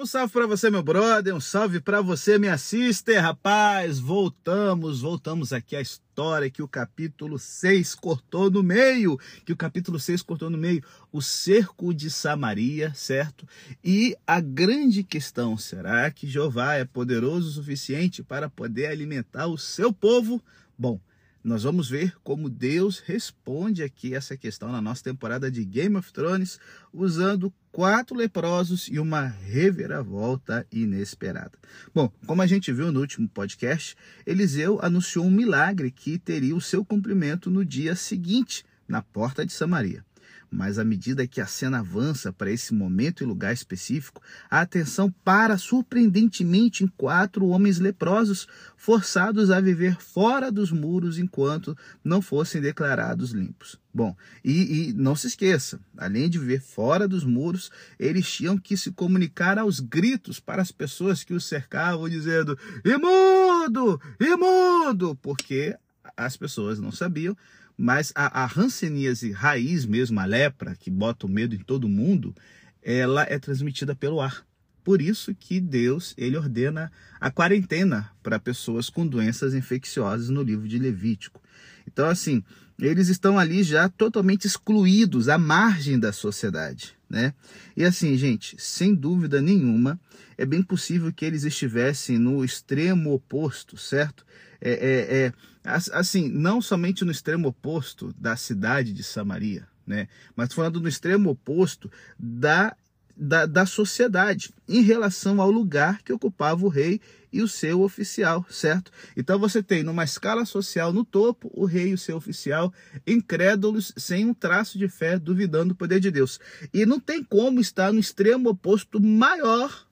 Um salve para você, meu brother, um salve para você, minha sister, rapaz. Voltamos, voltamos aqui à história que o capítulo 6 cortou no meio, que o capítulo 6 cortou no meio, o cerco de Samaria, certo? E a grande questão, será que Jeová é poderoso o suficiente para poder alimentar o seu povo? Bom, nós vamos ver como Deus responde aqui essa questão na nossa temporada de Game of Thrones, usando quatro leprosos e uma reviravolta inesperada. Bom, como a gente viu no último podcast, Eliseu anunciou um milagre que teria o seu cumprimento no dia seguinte, na porta de Samaria. Mas à medida que a cena avança para esse momento e lugar específico, a atenção para surpreendentemente em quatro homens leprosos, forçados a viver fora dos muros enquanto não fossem declarados limpos. Bom, e, e, não se esqueça, além de viver fora dos muros, eles tinham que se comunicar aos gritos para as pessoas que os cercavam, dizendo: imundo, imundo, porque as pessoas não sabiam mas a, a hanseníase raiz mesmo, a lepra, que bota o medo em todo mundo, ela é transmitida pelo ar. Por isso que Deus ele ordena a quarentena para pessoas com doenças infecciosas no livro de Levítico. Então, assim, eles estão ali já totalmente excluídos, à margem da sociedade, né? E assim, gente, sem dúvida nenhuma, é bem possível que eles estivessem no extremo oposto, certo? É, é, é, assim, não somente no extremo oposto da cidade de Samaria, né? mas falando no extremo oposto da, da, da sociedade em relação ao lugar que ocupava o rei e o seu oficial, certo? Então você tem numa escala social no topo o rei e o seu oficial incrédulos, sem um traço de fé, duvidando do poder de Deus. E não tem como estar no extremo oposto maior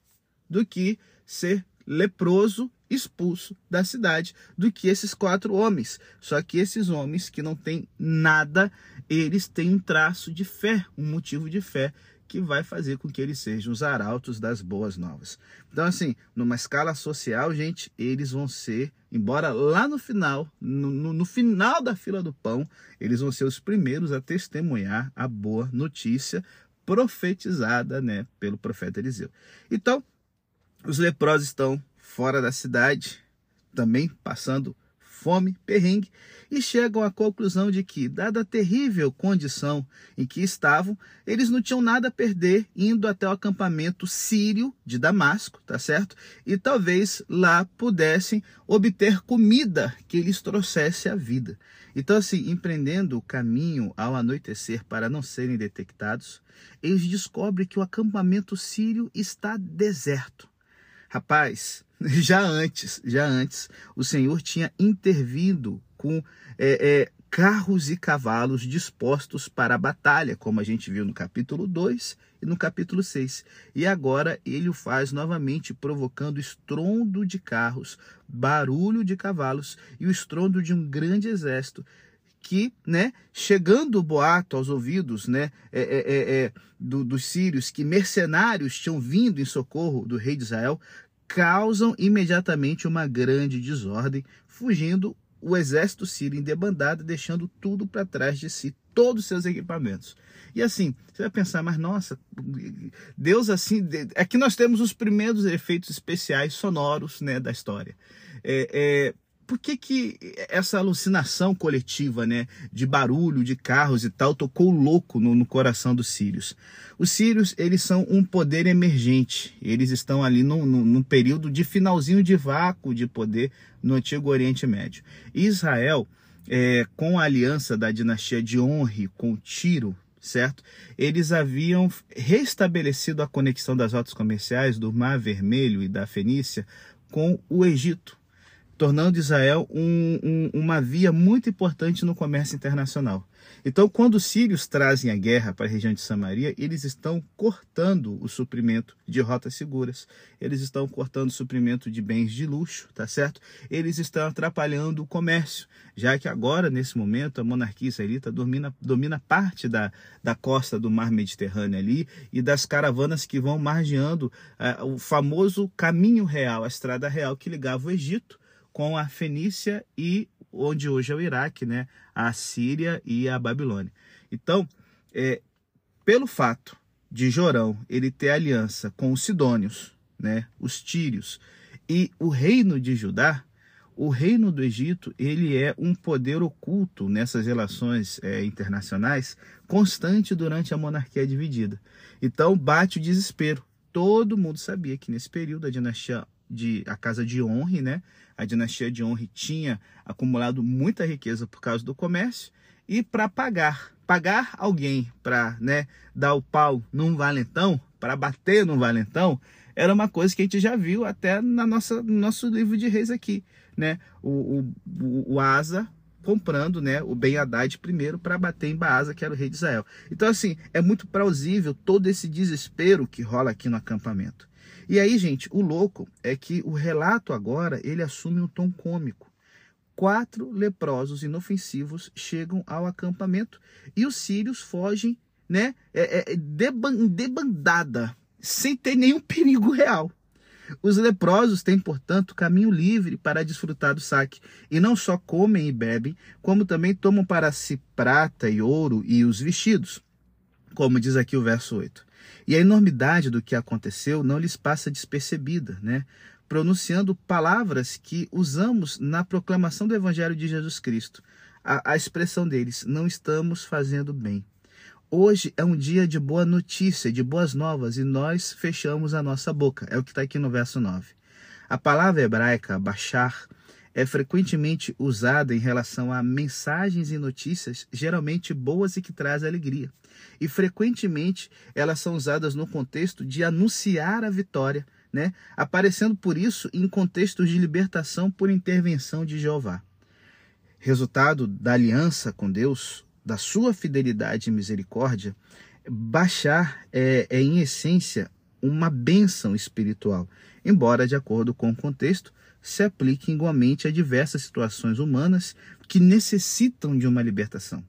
do que ser leproso expulso da cidade do que esses quatro homens. Só que esses homens que não têm nada, eles têm um traço de fé, um motivo de fé que vai fazer com que eles sejam os arautos das boas novas. Então, assim, numa escala social, gente, eles vão ser, embora lá no final, no, no, no final da fila do pão, eles vão ser os primeiros a testemunhar a boa notícia profetizada, né, pelo profeta Eliseu. Então, os leprosos estão fora da cidade, também passando fome, perrengue, e chegam à conclusão de que, dada a terrível condição em que estavam, eles não tinham nada a perder indo até o acampamento sírio de Damasco, tá certo? E talvez lá pudessem obter comida que lhes trouxesse a vida. Então, assim, empreendendo o caminho ao anoitecer para não serem detectados, eles descobrem que o acampamento sírio está deserto. Rapaz, já antes, já antes, o Senhor tinha intervindo com é, é, carros e cavalos dispostos para a batalha, como a gente viu no capítulo 2 e no capítulo 6. E agora ele o faz novamente, provocando estrondo de carros, barulho de cavalos e o estrondo de um grande exército que, né, chegando o boato aos ouvidos, né, é, é, é, é do, dos sírios, que mercenários tinham vindo em socorro do rei de Israel, causam imediatamente uma grande desordem, fugindo o exército sírio em debandada, deixando tudo para trás de si, todos os seus equipamentos. E assim, você vai pensar, mas nossa, Deus assim. Aqui nós temos os primeiros efeitos especiais sonoros né, da história. É, é, por que, que essa alucinação coletiva, né, de barulho, de carros e tal, tocou louco no, no, coração dos sírios? Os sírios, eles são um poder emergente. Eles estão ali num, num, num período de finalzinho de vácuo de poder no Antigo Oriente Médio. Israel, é, com a aliança da dinastia de Honre com Tiro, certo? Eles haviam restabelecido a conexão das rotas comerciais do Mar Vermelho e da Fenícia com o Egito tornando Israel um, um, uma via muito importante no comércio internacional. Então, quando os sírios trazem a guerra para a região de Samaria, eles estão cortando o suprimento de rotas seguras, eles estão cortando o suprimento de bens de luxo, tá certo? Eles estão atrapalhando o comércio, já que agora, nesse momento, a monarquia israelita domina, domina parte da, da costa do mar Mediterrâneo ali e das caravanas que vão margeando uh, o famoso caminho real, a estrada real que ligava o Egito com a Fenícia e onde hoje é o Iraque, né? A Síria e a Babilônia. Então, é, pelo fato de Jorão ele ter aliança com os Sidônios, né, os tírios. E o reino de Judá, o reino do Egito, ele é um poder oculto nessas relações é, internacionais, constante durante a monarquia dividida. Então bate o desespero. Todo mundo sabia que nesse período a dinastia de a casa de Honre, né? A dinastia de Honre tinha acumulado muita riqueza por causa do comércio e para pagar, pagar alguém para, né, dar o pau num valentão, para bater num valentão, era uma coisa que a gente já viu até na nossa no nosso livro de reis aqui, né? O, o, o Asa comprando, né, o Ben Haddad primeiro para bater em Baasa, que era o rei de Israel. Então assim, é muito plausível todo esse desespero que rola aqui no acampamento. E aí, gente, o louco é que o relato agora, ele assume um tom cômico. Quatro leprosos inofensivos chegam ao acampamento e os sírios fogem, né, é, é, debandada, sem ter nenhum perigo real. Os leprosos têm, portanto, caminho livre para desfrutar do saque, e não só comem e bebem, como também tomam para si prata e ouro e os vestidos, como diz aqui o verso 8. E a enormidade do que aconteceu não lhes passa despercebida, né? pronunciando palavras que usamos na proclamação do Evangelho de Jesus Cristo. A, a expressão deles, não estamos fazendo bem. Hoje é um dia de boa notícia, de boas novas, e nós fechamos a nossa boca. É o que está aqui no verso 9. A palavra hebraica, bachar, é frequentemente usada em relação a mensagens e notícias, geralmente boas e que trazem alegria. E frequentemente elas são usadas no contexto de anunciar a vitória, né? aparecendo por isso em contextos de libertação por intervenção de Jeová. Resultado da aliança com Deus, da sua fidelidade e misericórdia, baixar é, é em essência uma bênção espiritual, embora, de acordo com o contexto, se aplique igualmente a diversas situações humanas que necessitam de uma libertação.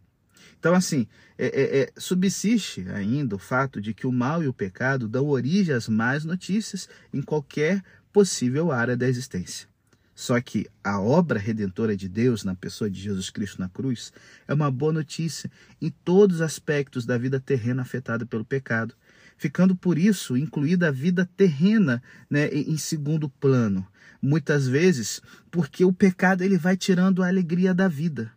Então, assim, é, é, é, subsiste ainda o fato de que o mal e o pecado dão origem às más notícias em qualquer possível área da existência. Só que a obra redentora de Deus na pessoa de Jesus Cristo na cruz é uma boa notícia em todos os aspectos da vida terrena afetada pelo pecado, ficando por isso incluída a vida terrena né, em segundo plano. Muitas vezes porque o pecado ele vai tirando a alegria da vida.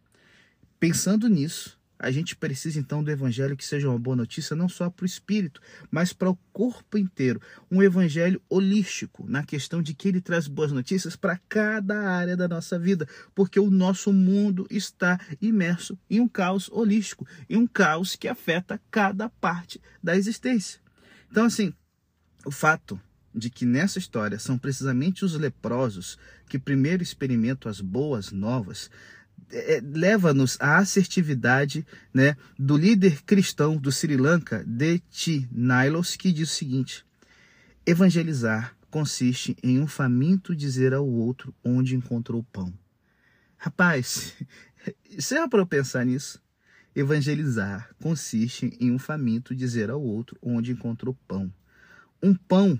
Pensando nisso, a gente precisa então do evangelho que seja uma boa notícia não só para o espírito, mas para o corpo inteiro. Um evangelho holístico, na questão de que ele traz boas notícias para cada área da nossa vida, porque o nosso mundo está imerso em um caos holístico, em um caos que afeta cada parte da existência. Então, assim, o fato de que nessa história são precisamente os leprosos que primeiro experimentam as boas novas é, leva-nos à assertividade né, do líder cristão do Sri Lanka, D.T. Nilos, que diz o seguinte: evangelizar consiste em um faminto dizer ao outro onde encontrou pão. Rapaz, você é para pensar nisso? Evangelizar consiste em um faminto dizer ao outro onde encontrou pão. Um pão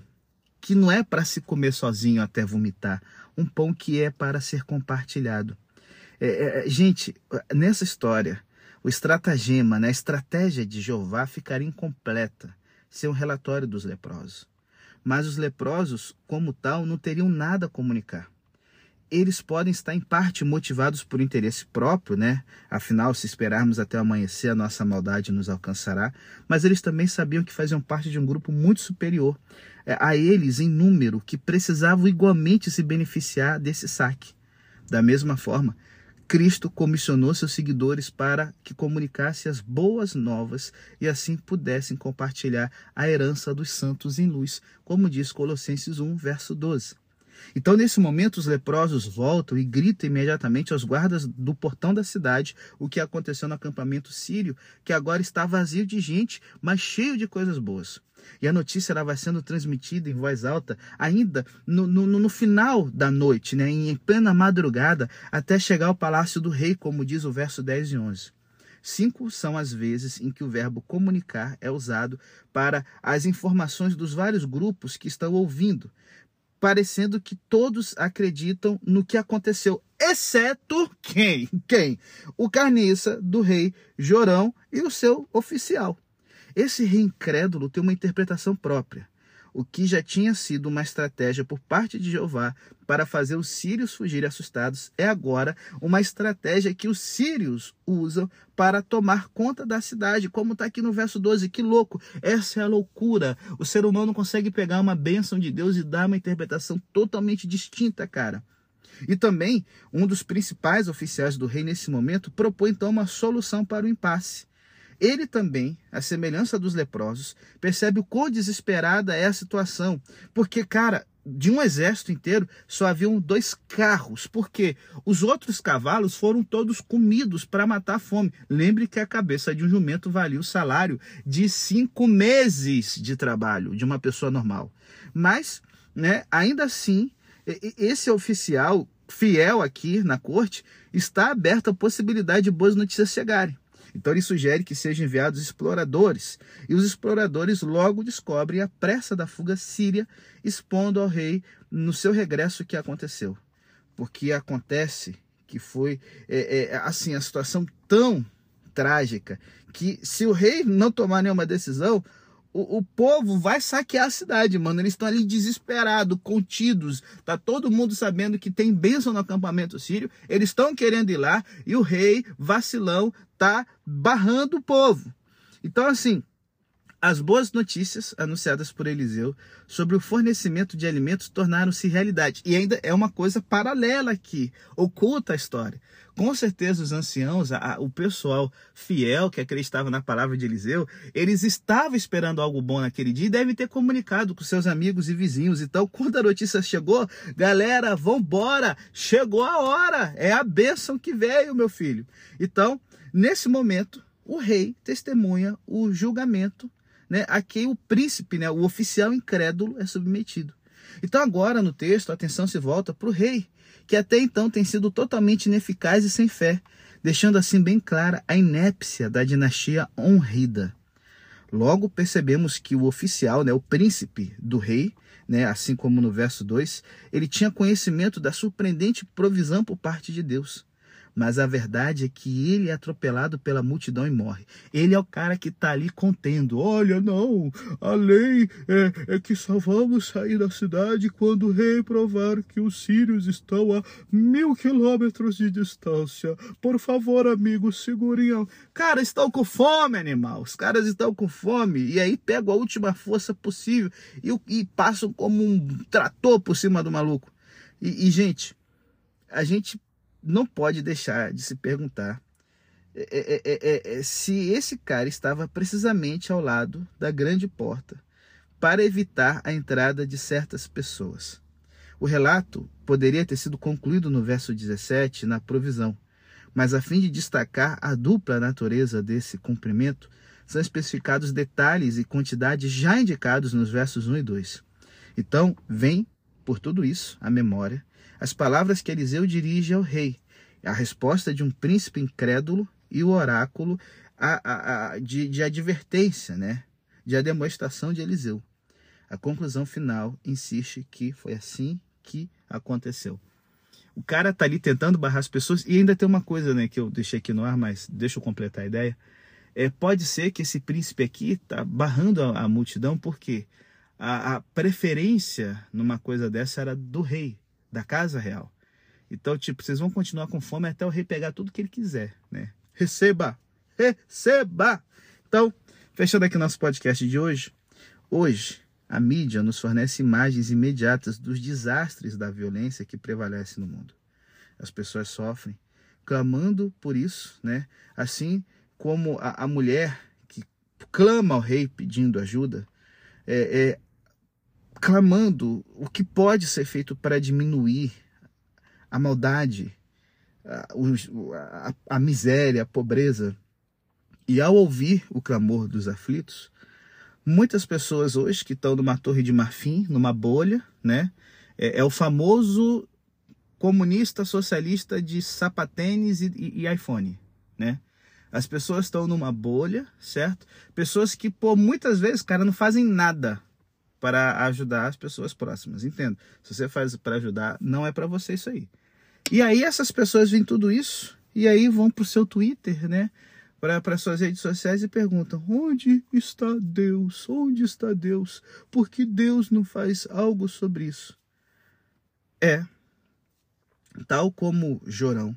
que não é para se comer sozinho até vomitar, um pão que é para ser compartilhado. É, é, é, gente, nessa história, o estratagema, né, a estratégia de Jeová ficaria incompleta sem o relatório dos leprosos. Mas os leprosos, como tal, não teriam nada a comunicar. Eles podem estar em parte motivados por interesse próprio, né? Afinal, se esperarmos até amanhecer, a nossa maldade nos alcançará. Mas eles também sabiam que faziam parte de um grupo muito superior é, a eles em número, que precisavam igualmente se beneficiar desse saque. Da mesma forma, Cristo comissionou seus seguidores para que comunicasse as boas novas e assim pudessem compartilhar a herança dos santos em luz, como diz Colossenses 1, verso 12. Então, nesse momento, os leprosos voltam e gritam imediatamente aos guardas do portão da cidade o que aconteceu no acampamento sírio, que agora está vazio de gente, mas cheio de coisas boas. E a notícia ela vai sendo transmitida em voz alta ainda no, no, no final da noite, né, em plena madrugada, até chegar ao palácio do rei, como diz o verso 10 e 11. Cinco são as vezes em que o verbo comunicar é usado para as informações dos vários grupos que estão ouvindo, parecendo que todos acreditam no que aconteceu, exceto quem? Quem? O carniça do rei Jorão e o seu oficial. Esse rei incrédulo tem uma interpretação própria. O que já tinha sido uma estratégia por parte de Jeová para fazer os sírios fugirem assustados é agora uma estratégia que os sírios usam para tomar conta da cidade, como está aqui no verso 12. Que louco! Essa é a loucura. O ser humano consegue pegar uma bênção de Deus e dar uma interpretação totalmente distinta, cara. E também, um dos principais oficiais do rei nesse momento propõe então uma solução para o impasse. Ele também, à semelhança dos leprosos, percebe o quão desesperada é a situação. Porque, cara, de um exército inteiro só haviam dois carros, porque os outros cavalos foram todos comidos para matar a fome. Lembre que a cabeça de um jumento valia o salário de cinco meses de trabalho de uma pessoa normal. Mas, né, ainda assim, esse oficial fiel aqui na corte está aberto à possibilidade de boas notícias chegarem. Então ele sugere que sejam enviados exploradores, e os exploradores logo descobrem a pressa da fuga síria, expondo ao rei no seu regresso o que aconteceu. Porque acontece que foi é, é, assim a situação tão trágica que se o rei não tomar nenhuma decisão, o, o, povo vai saquear a cidade, mano. Eles estão ali desesperados, contidos. Tá todo mundo sabendo que tem bênção no acampamento sírio. Eles estão querendo ir lá e o rei, vacilão, tá barrando o povo. Então, assim, as boas notícias anunciadas por Eliseu sobre o fornecimento de alimentos tornaram-se realidade. E ainda é uma coisa paralela aqui, oculta a história. Com certeza os anciãos, a, o pessoal fiel que acreditava na palavra de Eliseu, eles estavam esperando algo bom naquele dia e devem ter comunicado com seus amigos e vizinhos. Então, quando a notícia chegou, galera, vambora, chegou a hora, é a bênção que veio, meu filho. Então, nesse momento, o rei testemunha o julgamento né, a quem o príncipe, né, o oficial incrédulo, é submetido. Então, agora no texto, a atenção se volta para o rei, que até então tem sido totalmente ineficaz e sem fé, deixando assim bem clara a inépcia da dinastia honrida. Logo percebemos que o oficial, né, o príncipe do rei, né, assim como no verso 2, ele tinha conhecimento da surpreendente provisão por parte de Deus. Mas a verdade é que ele é atropelado pela multidão e morre. Ele é o cara que está ali contendo. Olha, não, a lei é, é, que só vamos sair da cidade quando o rei provar que os sírios estão a mil quilômetros de distância. Por favor, amigos, segurem. Cara, estão com fome, animal. Os caras estão com fome. E aí pegam a última força possível e, e passam como um trator por cima do maluco. e, e gente, a gente não pode deixar de se perguntar é é, é, é, é, se esse cara estava precisamente ao lado da grande porta para evitar a entrada de certas pessoas. O relato poderia ter sido concluído no verso 17, na provisão, mas a fim de destacar a dupla natureza desse cumprimento, são especificados detalhes e quantidades já indicados nos versos 1 e 2. Então, vem, por tudo isso, a memória as palavras que Eliseu dirige ao rei, a resposta de um príncipe incrédulo e o oráculo a, a, a, de, de advertência, né? de a demonstração de Eliseu. A conclusão final insiste que foi assim que aconteceu. O cara está ali tentando barrar as pessoas e ainda tem uma coisa né, que eu deixei aqui no ar, mas deixa eu completar a ideia. É, pode ser que esse príncipe aqui está barrando a, a, multidão porque a, a preferência numa coisa dessa era do rei, da casa real. Então, tipo, vocês vão continuar com fome até o rei pegar tudo que ele quiser, né? Receba! Receba! Então, fechando aqui nosso podcast de hoje. Hoje, a mídia nos fornece imagens imediatas dos desastres da violência que prevalece no mundo. As pessoas sofrem, clamando por isso, né? Assim como a, a mulher que clama ao rei pedindo ajuda, é, é, clamando o que pode ser feito para diminuir a maldade, a, a, a miséria, a pobreza. E ao ouvir o clamor dos aflitos, muitas pessoas hoje que estão numa torre de marfim, numa bolha, né? É, é o famoso comunista socialista de sapatênis e, e, e, iPhone, né? As pessoas estão numa bolha, certo? Pessoas que, por muitas vezes, cara, não fazem nada para ajudar as pessoas próximas. Entendo. Se você faz para ajudar, não é para você isso aí. E aí essas pessoas veem tudo isso e aí vão para o seu Twitter, né? para suas redes sociais e perguntam: onde está Deus? Onde está Deus? Por que Deus não faz algo sobre isso? É, tal como Jorão,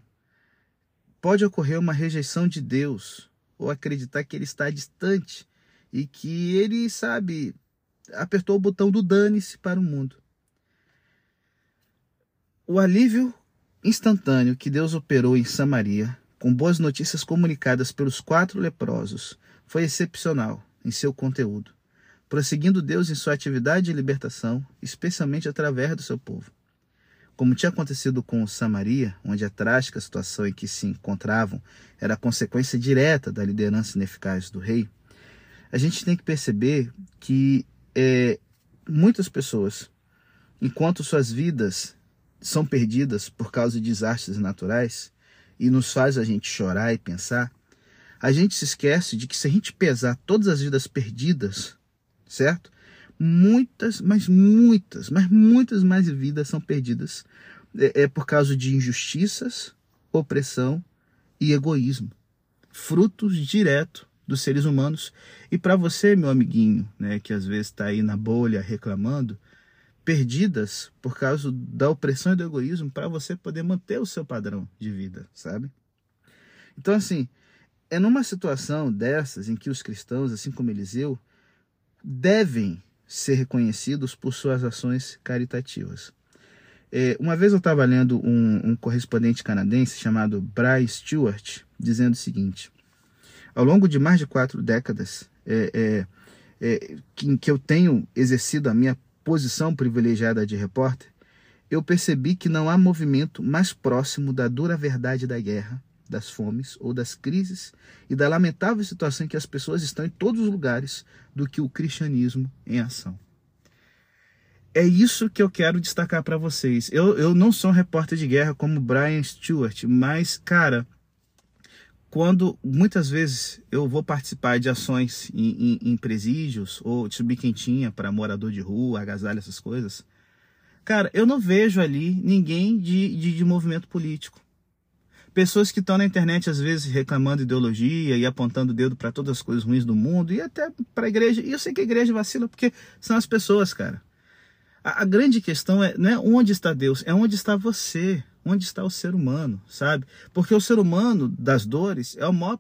pode ocorrer uma rejeição de Deus ou acreditar que ele está distante e que ele, sabe, apertou o botão do dane-se para o mundo. O alívio instantâneo que Deus operou em Samaria, com boas notícias comunicadas pelos quatro leprosos, foi excepcional em seu conteúdo, prosseguindo Deus em sua atividade de libertação, especialmente através do seu povo. Como tinha acontecido com Samaria, onde a trágica situação em que se encontravam era consequência direta da liderança ineficaz do rei, a gente tem que perceber que é, muitas pessoas, enquanto suas vidas são perdidas por causa de desastres naturais e nos faz a gente chorar e pensar, a gente se esquece de que se a gente pesar todas as vidas perdidas, certo? Muitas, mas muitas, mas muitas mais vidas são perdidas é, é por causa de injustiças, opressão e egoísmo, frutos direto dos seres humanos. E para você, meu amiguinho, né, que às vezes está aí na bolha reclamando, perdidas por causa da opressão e do egoísmo para você poder manter o seu padrão de vida, sabe? Então, assim, é numa situação dessas em que os cristãos, assim como Eliseu, devem ser reconhecidos por suas ações caritativas. É, uma vez eu estava lendo um, um, correspondente canadense chamado Bryce Stewart dizendo o seguinte: ao longo de mais de quatro décadas é, é, é que, que eu tenho exercido a minha posição privilegiada de repórter, eu percebi que não há movimento mais próximo da dura verdade da guerra, das fomes ou das crises e da lamentável situação em que as pessoas estão em todos os lugares do que o cristianismo em ação. É isso que eu quero destacar para vocês. Eu, eu não sou um repórter de guerra como Brian Stewart, mas, cara, quando muitas vezes eu vou participar de ações em, em, em presídios ou subir quentinha para morador de rua, agasalho, essas coisas, cara, eu não vejo ali ninguém de, de, de movimento político. Pessoas que estão na internet às vezes reclamando ideologia e apontando o dedo para todas as coisas ruins do mundo e até para a igreja. E eu sei que a igreja vacila porque são as pessoas, cara. A, a grande questão é não é onde está Deus, é onde está você onde está o ser humano, sabe? Porque o ser humano das dores é o maior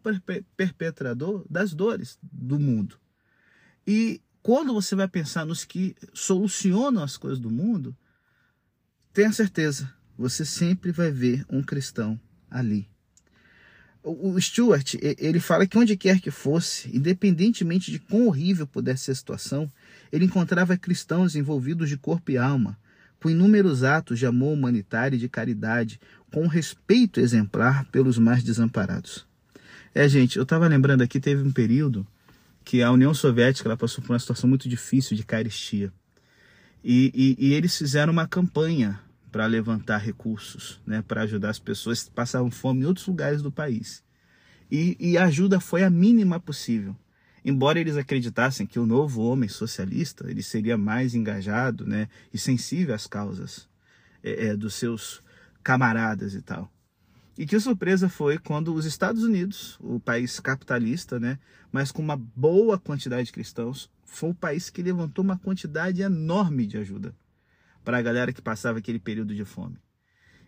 perpetrador das dores do mundo. E quando você vai pensar nos que solucionam as coisas do mundo, tenha certeza, você sempre vai ver um cristão ali. O Stuart, ele fala que onde quer que fosse, independentemente de quão horrível pudesse ser a situação, ele encontrava cristãos envolvidos de corpo e alma, com inúmeros atos de amor humanitário e de caridade, com respeito exemplar pelos mais desamparados. É, gente, eu estava lembrando aqui, teve um período que a União Soviética ela passou por uma situação muito difícil de carestia. E, e, e eles fizeram uma campanha para levantar recursos, né, para ajudar as pessoas que passavam fome em outros lugares do país. E, e a ajuda foi a mínima possível. Embora eles acreditassem que o novo homem socialista ele seria mais engajado né, e sensível às causas é, é, dos seus camaradas e tal. E que surpresa foi quando os Estados Unidos, o país capitalista, né, mas com uma boa quantidade de cristãos, foi o país que levantou uma quantidade enorme de ajuda para a galera que passava aquele período de fome.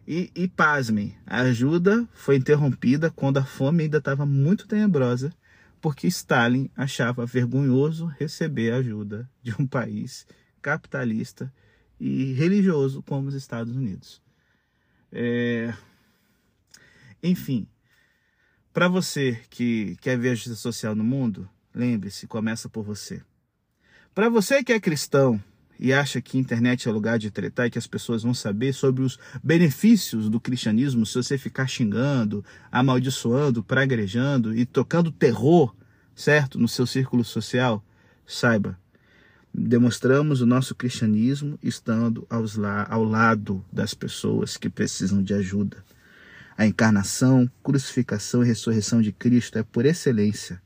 E, e pasmem, a ajuda foi interrompida quando a fome ainda estava muito tenebrosa porque Stalin achava vergonhoso receber ajuda de um país capitalista e religioso como os Estados Unidos. É... Enfim, para você que quer ver a justiça social no mundo, lembre-se, começa por você. Para você que é cristão e acha que internet é lugar de tretar e que as pessoas vão saber sobre os benefícios do cristianismo se você ficar xingando, amaldiçoando, pragrejando e tocando terror, certo, no seu círculo social, saiba, demonstramos o nosso cristianismo estando aos la ao lado das pessoas que precisam de ajuda. A encarnação, crucificação e ressurreição de Cristo é, por excelência,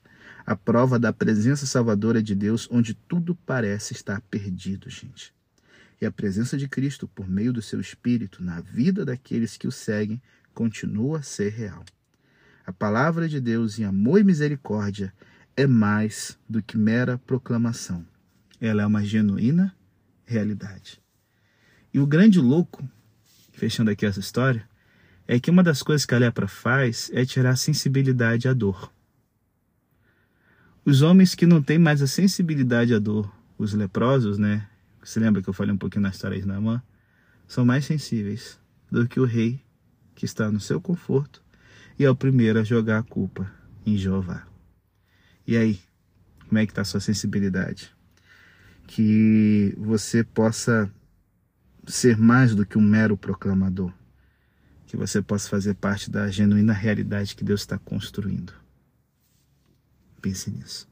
a prova da presença salvadora de Deus onde tudo parece estar perdido, gente. E a presença de Cristo, por meio do seu Espírito, na vida daqueles que o seguem, continua a ser real. A palavra de Deus em amor e misericórdia é mais do que mera proclamação. Ela é uma genuína realidade. E o grande louco, fechando aqui essa história, é que uma das coisas que a lepra faz é tirar a sensibilidade à dor. Os homens que não têm mais a sensibilidade à dor, os leprosos, né? Você lembra que eu falei um pouquinho na história de Naamã? São mais sensíveis do que o rei que está no seu conforto e é o primeiro a jogar a culpa em Jeová. E aí, como é que está a sua sensibilidade? Que você possa ser mais do que um mero proclamador. Que você possa fazer parte da genuína realidade que Deus está construindo. Pense nisso.